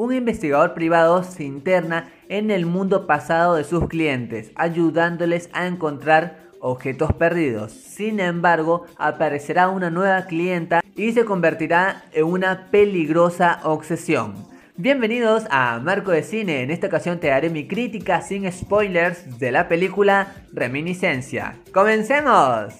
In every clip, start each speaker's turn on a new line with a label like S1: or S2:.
S1: Un investigador privado se interna en el mundo pasado de sus clientes, ayudándoles a encontrar objetos perdidos. Sin embargo, aparecerá una nueva clienta y se convertirá en una peligrosa obsesión. Bienvenidos a Marco de Cine, en esta ocasión te daré mi crítica sin spoilers de la película Reminiscencia. ¡Comencemos!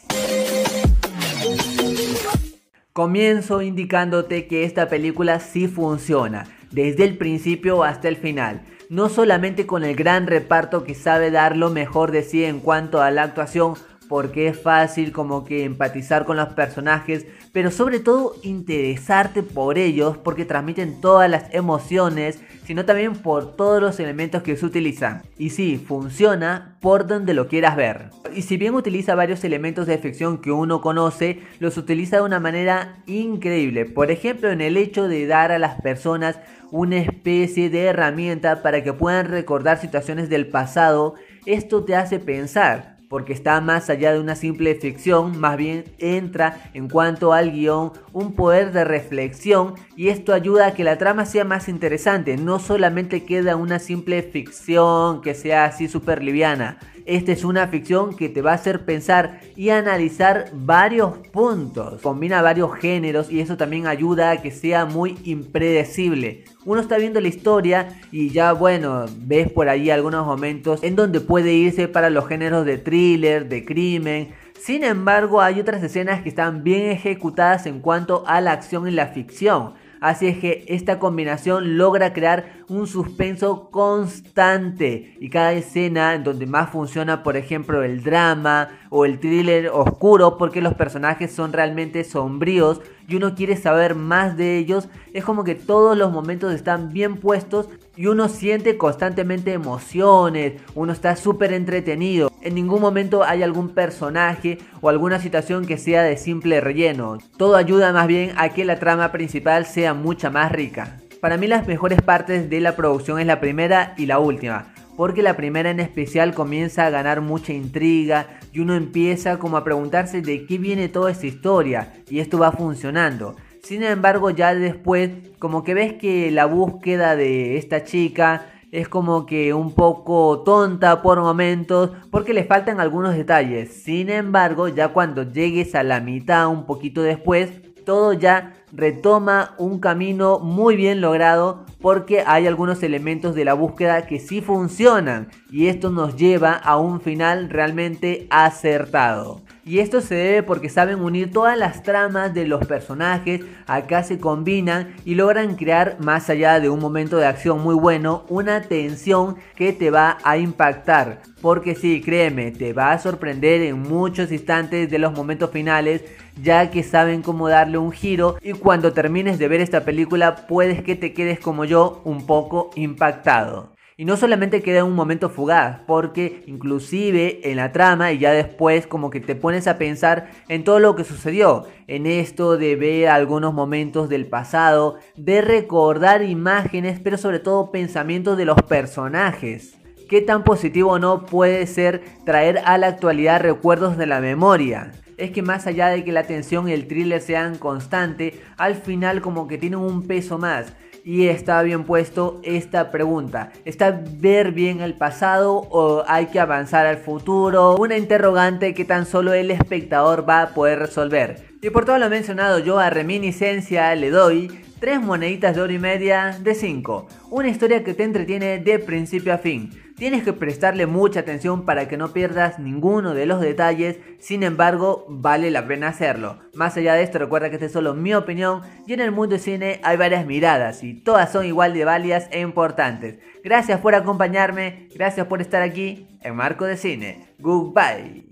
S1: Comienzo indicándote que esta película sí funciona, desde el principio hasta el final no solamente con el gran reparto que sabe dar lo mejor de sí en cuanto a la actuación, porque es fácil como que empatizar con los personajes, pero sobre todo interesarte por ellos porque transmiten todas las emociones, sino también por todos los elementos que se utilizan. Y sí, funciona por donde lo quieras ver. Y si bien utiliza varios elementos de ficción que uno conoce, los utiliza de una manera increíble. Por ejemplo, en el hecho de dar a las personas una especie de herramienta para que puedan recordar situaciones del pasado, esto te hace pensar porque está más allá de una simple ficción, más bien entra en cuanto al guion un poder de reflexión y esto ayuda a que la trama sea más interesante, no solamente queda una simple ficción que sea así súper liviana. Esta es una ficción que te va a hacer pensar y analizar varios puntos. Combina varios géneros y eso también ayuda a que sea muy impredecible. Uno está viendo la historia y ya bueno, ves por ahí algunos momentos en donde puede irse para los géneros de thriller, de crimen. Sin embargo, hay otras escenas que están bien ejecutadas en cuanto a la acción y la ficción. Así es que esta combinación logra crear un suspenso constante y cada escena en donde más funciona, por ejemplo, el drama o el thriller oscuro porque los personajes son realmente sombríos y uno quiere saber más de ellos, es como que todos los momentos están bien puestos y uno siente constantemente emociones, uno está súper entretenido. En ningún momento hay algún personaje o alguna situación que sea de simple relleno. Todo ayuda más bien a que la trama principal sea mucha más rica. Para mí las mejores partes de la producción es la primera y la última, porque la primera en especial comienza a ganar mucha intriga y uno empieza como a preguntarse de qué viene toda esta historia y esto va funcionando. Sin embargo, ya después, como que ves que la búsqueda de esta chica es como que un poco tonta por momentos porque le faltan algunos detalles. Sin embargo, ya cuando llegues a la mitad, un poquito después, todo ya retoma un camino muy bien logrado porque hay algunos elementos de la búsqueda que sí funcionan y esto nos lleva a un final realmente acertado. Y esto se debe porque saben unir todas las tramas de los personajes, acá se combinan y logran crear más allá de un momento de acción muy bueno, una tensión que te va a impactar. Porque sí, créeme, te va a sorprender en muchos instantes de los momentos finales, ya que saben cómo darle un giro y cuando termines de ver esta película puedes que te quedes como yo un poco impactado. Y no solamente queda un momento fugaz, porque inclusive en la trama y ya después como que te pones a pensar en todo lo que sucedió, en esto de ver algunos momentos del pasado, de recordar imágenes, pero sobre todo pensamientos de los personajes. ¿Qué tan positivo no puede ser traer a la actualidad recuerdos de la memoria? Es que más allá de que la tensión y el thriller sean constante, al final como que tienen un peso más y está bien puesto esta pregunta. ¿Está ver bien el pasado o hay que avanzar al futuro? Una interrogante que tan solo el espectador va a poder resolver. Y por todo lo mencionado yo a Reminiscencia le doy 3 moneditas de oro y media de 5. Una historia que te entretiene de principio a fin. Tienes que prestarle mucha atención para que no pierdas ninguno de los detalles, sin embargo vale la pena hacerlo. Más allá de esto recuerda que esta es solo mi opinión y en el mundo del cine hay varias miradas y todas son igual de válidas e importantes. Gracias por acompañarme, gracias por estar aquí en Marco de Cine. Goodbye.